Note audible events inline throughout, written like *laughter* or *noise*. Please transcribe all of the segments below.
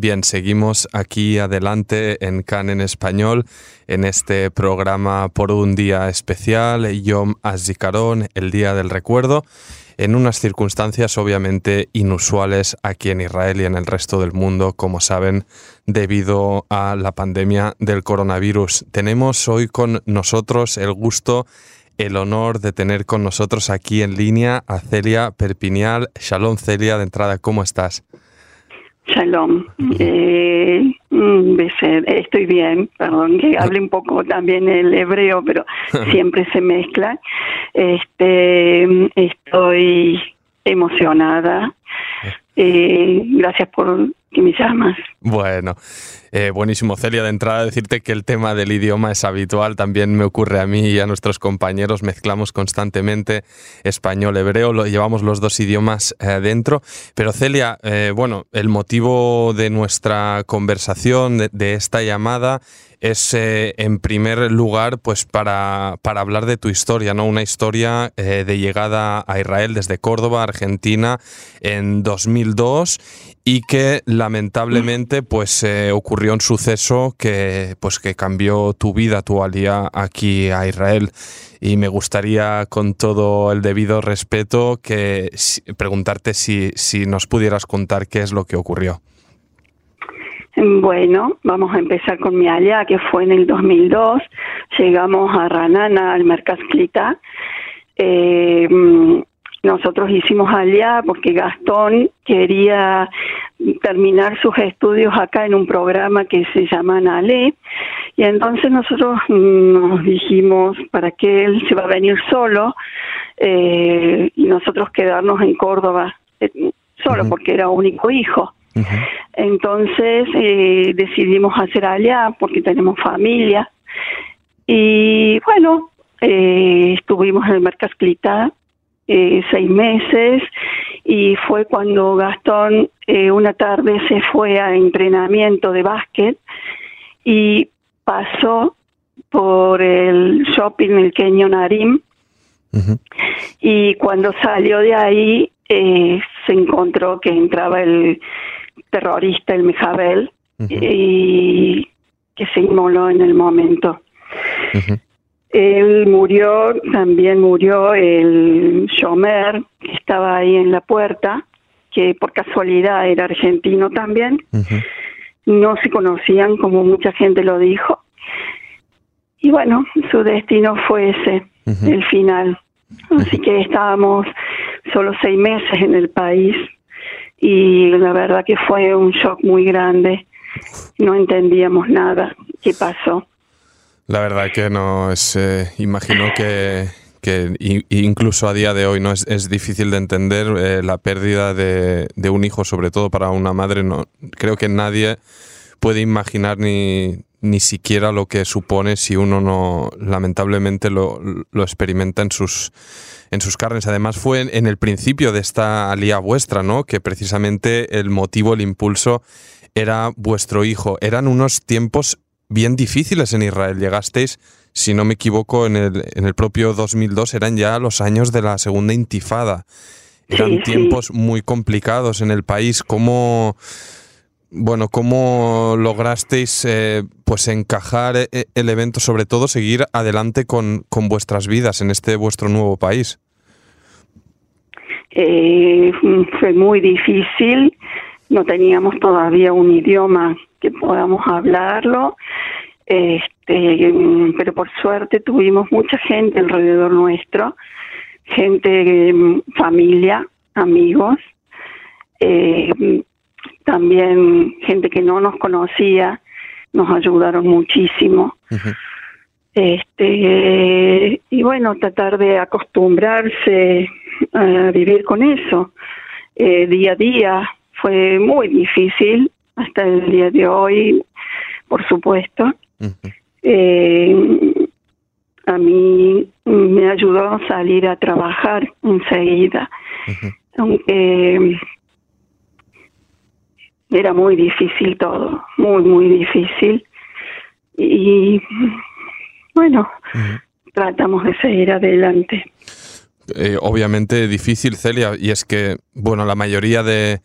Bien, seguimos aquí adelante en CAN en español, en este programa por un día especial, Yom HaZikaron, el Día del Recuerdo, en unas circunstancias obviamente inusuales aquí en Israel y en el resto del mundo, como saben, debido a la pandemia del coronavirus. Tenemos hoy con nosotros el gusto el honor de tener con nosotros aquí en línea a Celia Perpinial. Shalom Celia, de entrada, ¿cómo estás? Shalom. Eh, estoy bien, perdón que hable un poco también el hebreo, pero *laughs* siempre se mezcla. Este, estoy emocionada. Eh, gracias por que me llamas. Bueno, eh, buenísimo, Celia. De entrada, decirte que el tema del idioma es habitual. También me ocurre a mí y a nuestros compañeros. Mezclamos constantemente español, hebreo. Lo, llevamos los dos idiomas eh, dentro. Pero, Celia, eh, bueno, el motivo de nuestra conversación, de, esta llamada, es en primer lugar pues para, para, hablar de tu historia, ¿no? Una historia de llegada a Israel desde Córdoba, Argentina, en 2002 y que lamentablemente pues eh, ocurrió un suceso que pues que cambió tu vida, tu alía aquí a Israel y me gustaría con todo el debido respeto que preguntarte si, si nos pudieras contar qué es lo que ocurrió. Bueno, vamos a empezar con mi alía que fue en el 2002. Llegamos a Ranana, al Mercas Eh, nosotros hicimos allá porque Gastón quería terminar sus estudios acá en un programa que se llama NALE y entonces nosotros nos dijimos para que él se va a venir solo eh, y nosotros quedarnos en Córdoba eh, solo porque era único hijo. Entonces eh, decidimos hacer allá porque tenemos familia. Y bueno, estuvimos en el Mercasclita eh, seis meses y fue cuando Gastón eh, una tarde se fue a entrenamiento de básquet y pasó por el shopping el Kenyo Narim y cuando salió de ahí eh, se encontró que entraba el terrorista, el Mejabel, y que se inmoló en el momento. Él murió, también murió el Shomer, que estaba ahí en la puerta, que por casualidad era argentino también. No se conocían, como mucha gente lo dijo. Y bueno, su destino fue ese, el final. Así que estábamos solo seis meses en el país y la verdad que fue un shock muy grande. No entendíamos nada qué pasó. La verdad que no es, eh, imagino que, que incluso a día de hoy no es, difícil de entender eh, la pérdida de, un hijo, sobre todo para una madre. No, creo que nadie puede imaginar ni, ni siquiera lo que supone si uno no lamentablemente lo, lo experimenta en sus en sus carnes. Además fue en, en, el principio de esta alía vuestra, ¿no? Que precisamente el motivo, el impulso era vuestro hijo. Eran unos tiempos bien difíciles en Israel. Llegasteis, si no me equivoco, en el, en el propio 2002, eran ya los años de la segunda intifada. Eran tiempos muy complicados en el país. ¿Cómo, bueno, cómo lograsteis eh, pues encajar eh, el evento, sobre todo seguir adelante con, con vuestras vidas en este vuestro nuevo país? Eh, fue muy difícil. No teníamos todavía un idioma que podamos hablarlo, este, pero por suerte tuvimos mucha gente alrededor nuestro, gente, familia, amigos, eh, también gente que no nos conocía, nos ayudaron muchísimo. Este, y bueno, tratar de acostumbrarse a vivir con eso eh, día a día, fue muy difícil hasta el día de hoy, por supuesto. eh, a mí me ayudó a salir a trabajar enseguida, aunque era muy difícil todo, muy, muy difícil. Y bueno, tratamos de seguir adelante. Eh, obviamente difícil, Celia, y es que, bueno, la mayoría de,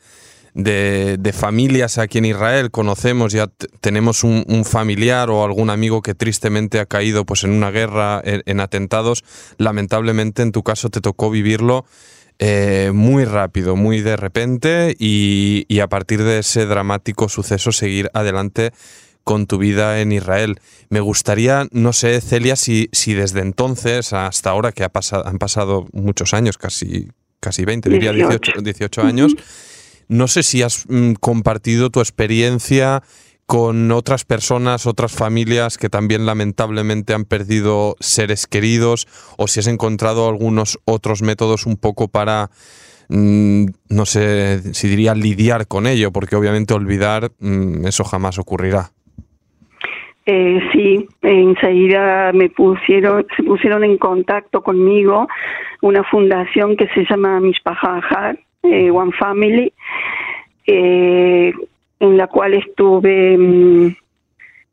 de, familias aquí en Israel. Conocemos, ya tenemos un, familiar o algún amigo que tristemente ha caído pues, en una guerra, en, atentados. Lamentablemente en tu caso te tocó vivirlo eh, muy rápido, muy de repente y, y a partir de ese dramático suceso seguir adelante con tu vida en Israel. Me gustaría, no sé, Celia, si, si desde entonces hasta ahora, que ha pasado, han pasado muchos años, casi, casi 20, diría 18, 18 años, no sé si has mm, compartido tu experiencia con otras personas, otras familias que también lamentablemente han perdido seres queridos, o si has encontrado algunos otros métodos un poco para mm, no sé si diría lidiar con ello, porque obviamente olvidar mm, eso jamás ocurrirá. Eh, sí, enseguida me pusieron, se pusieron en contacto conmigo una fundación que se llama Mishpaha eh, One Family, eh, en la cual estuve mm,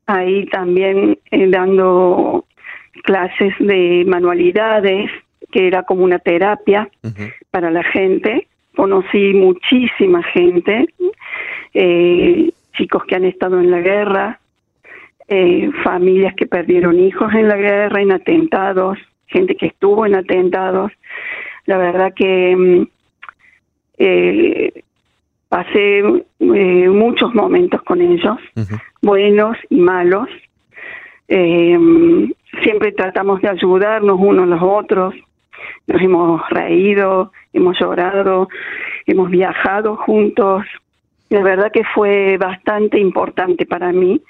ahí también eh, dando clases de manualidades, que era como una terapia para la gente. Conocí muchísima gente, chicos que han estado en la guerra, eh, familias que perdieron hijos en la guerra, en atentados, gente que estuvo en atentados. La verdad que mm, eh, pasé eh, muchos momentos con ellos, buenos y malos. siempre tratamos de ayudarnos unos a los otros. Nos hemos reído, hemos llorado, hemos viajado juntos. La verdad que fue bastante importante para mí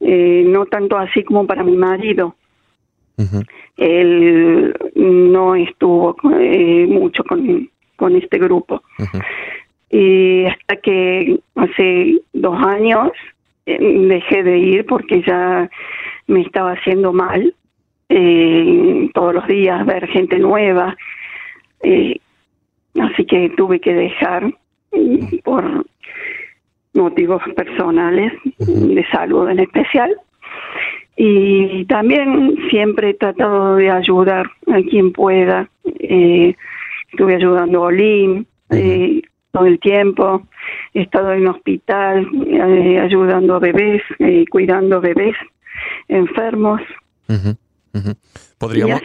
eh, no tanto así como para mi marido. Él no estuvo eh, mucho con, con este grupo. Y hasta que hace dos años eh, dejé de ir porque ya me estaba haciendo mal. todos los días ver gente nueva. así que tuve que dejar por motivos personales, de salud en especial. Y también siempre he tratado de ayudar a quien pueda. Eh, estuve ayudando a Olim eh, todo el tiempo. He estado en hospital eh, ayudando a bebés, cuidando bebés enfermos. ¿Podríamos,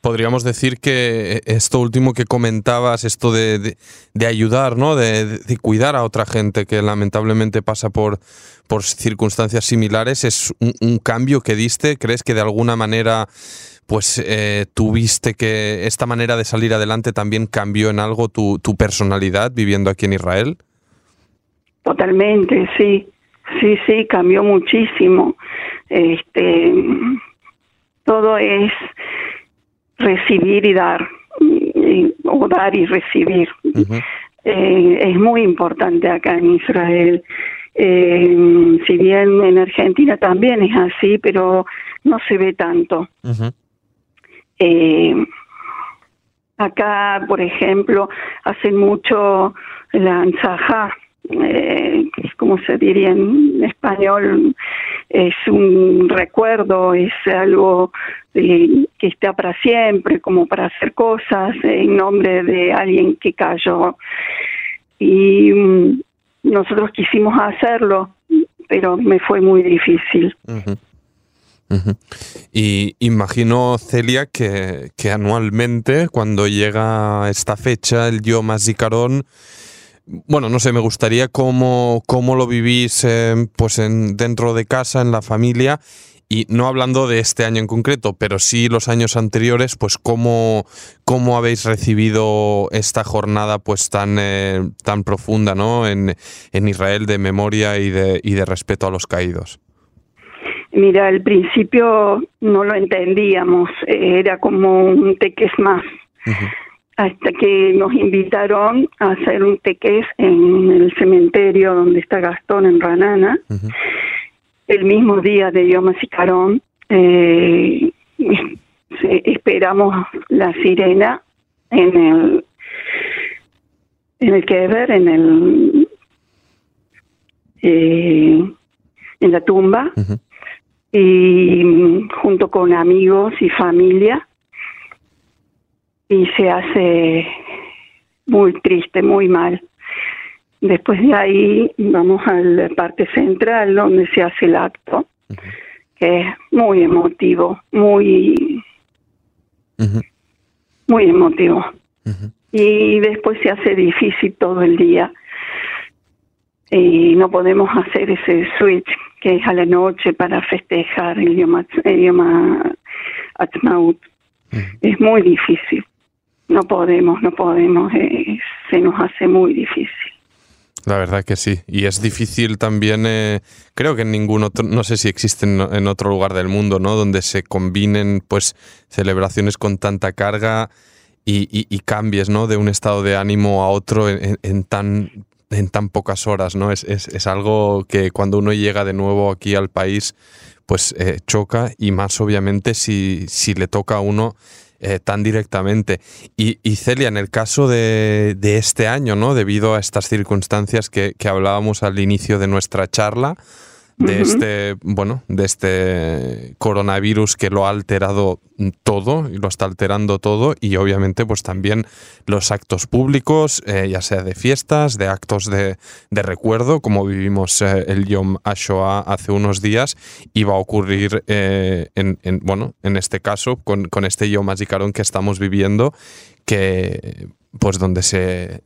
podríamos decir que esto último que comentabas, esto de, ayudar, ¿no? De, cuidar a otra gente que lamentablemente pasa por, por circunstancias similares, es un, cambio que diste. ¿Crees que de alguna manera pues eh, tuviste que esta manera de salir adelante también cambió en algo tu, tu personalidad viviendo aquí en Israel? Totalmente, sí. Sí, sí, cambió muchísimo. Este, todo es recibir y dar, o dar y recibir. Eh, es muy importante acá en Israel. Eh, si bien en Argentina también es así, pero no se ve tanto. eh, acá, por ejemplo, hacen mucho la anzaja, eh, como se diría en español, es un recuerdo, es algo que está para siempre, como para hacer cosas en nombre de alguien que cayó. Y mm, nosotros quisimos hacerlo, pero me fue muy difícil. Y imagino, Celia, que, que, anualmente, cuando llega esta fecha, el Yom Zikaron, bueno, no sé, me gustaría cómo, cómo lo vivís eh, pues en, dentro de casa, en la familia, y no hablando de este año en concreto, pero sí los años anteriores, pues cómo, cómo habéis recibido esta jornada pues tan, eh, tan profunda ¿no? en, en Israel de memoria y de, y de respeto a los caídos. Mira, al principio no lo entendíamos, era como un teques más hasta que nos invitaron a hacer un tequés en el cementerio donde está Gastón en Ranana. El mismo día de Yom Carón eh, *laughs* esperamos la sirena en el en el Kever, en el eh, en la tumba. Y junto con amigos y familia y se hace muy triste, muy mal. Después de ahí vamos a la parte central donde se hace el acto, que es muy emotivo, muy, muy emotivo. Y después se hace difícil todo el día y no podemos hacer ese switch que es a la noche para festejar el idioma, el idioma Es muy difícil. No podemos, no podemos. Eh, se nos hace muy difícil. La verdad que sí. Y es difícil también, eh, creo que en ningún otro, no sé si existen en otro lugar del mundo, ¿no? Donde se combinen pues celebraciones con tanta carga y, cambies, ¿no? De un estado de ánimo a otro en tan en tan pocas horas, ¿no? Es, es, algo que cuando uno llega de nuevo aquí al país, pues eh, choca y más obviamente si, si le toca a uno eh, tan directamente. Y, Celia, en el caso de, de, este año, ¿no? Debido a estas circunstancias que, que hablábamos al inicio de nuestra charla, de este, bueno, de este coronavirus que lo ha alterado todo y lo está alterando todo y obviamente pues también los actos públicos, eh, ya sea de fiestas, de actos de, recuerdo, como vivimos eh, el Yom HaShoah hace unos días, y va a ocurrir eh, en, bueno, en este caso con, con este Yom HaZikaron que estamos viviendo, que pues donde se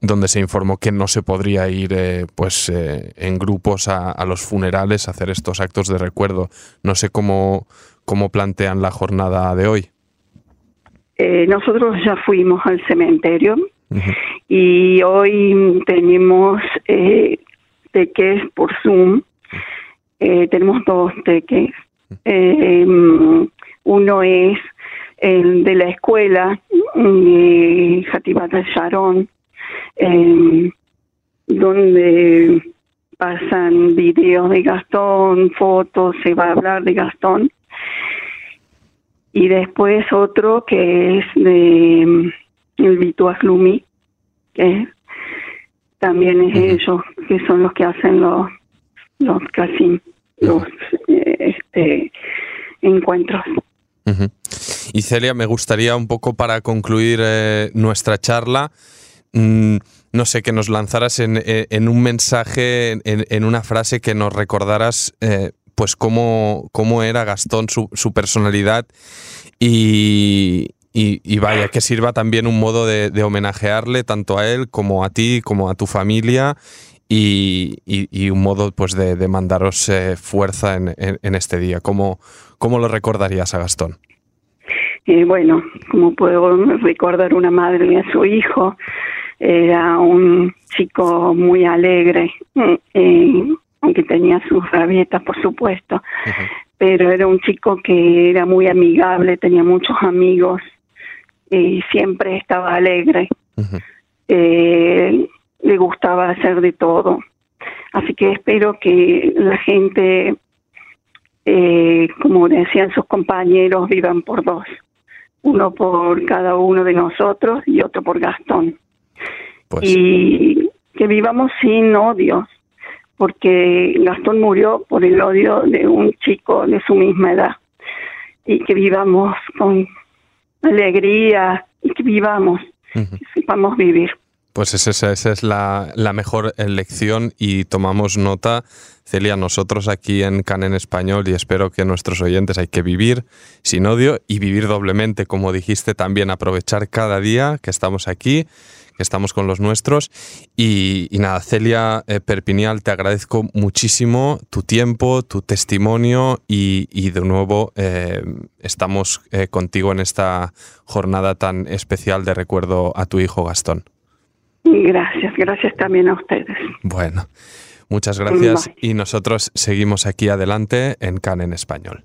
donde se informó que no se podría ir eh, pues eh, en grupos a, los funerales a hacer estos actos de recuerdo. No sé cómo, cómo plantean la jornada de hoy. Eh, nosotros ya fuimos al cementerio y hoy tenemos teques por Zoom. tenemos dos teques. uno es el de la escuela, de Sharon, eh, donde pasan videos de Gastón, fotos, se va a hablar de Gastón. Y después otro que es de mm, el Vituas Lumi, que también es ellos, que son los que hacen los, los casi, los eh, este, encuentros. Y Celia, me gustaría un poco para concluir eh, nuestra charla, Mm, no sé, que nos lanzaras en, eh, un mensaje, en, una frase que nos recordaras eh, pues cómo, cómo, era Gastón, su, personalidad y, vaya, que sirva también un modo de, homenajearle tanto a él como a ti, como a tu familia y, un modo pues de, mandaros eh, fuerza en, este día. ¿Cómo, ¿Cómo lo recordarías a Gastón? bueno, como puedo recordar una madre y a su hijo, era un chico muy alegre, eh, aunque tenía sus rabietas, por supuesto, pero era un chico que era muy amigable, tenía muchos amigos y siempre estaba alegre. Eh, le gustaba hacer de todo. Así que espero que la gente, eh, como decían sus compañeros, vivan por dos. Uno por cada uno de nosotros y otro por Gastón. Pues. Y que vivamos sin odios, porque Gastón murió por el odio de un chico de su misma edad. Y que vivamos con alegría y que vivamos, que sepamos vivir. Pues esa, es la, mejor lección y tomamos nota, Celia, nosotros aquí en CAN en Español y espero que nuestros oyentes hay que vivir sin odio y vivir doblemente, como dijiste, también aprovechar cada día que estamos aquí estamos con los nuestros. Y, nada, Celia eh, Perpinial, te agradezco muchísimo tu tiempo, tu testimonio y, de nuevo eh, estamos eh, contigo en esta jornada tan especial de recuerdo a tu hijo Gastón. Gracias, gracias también a ustedes. Bueno, muchas gracias y nosotros seguimos aquí adelante en CAN en español.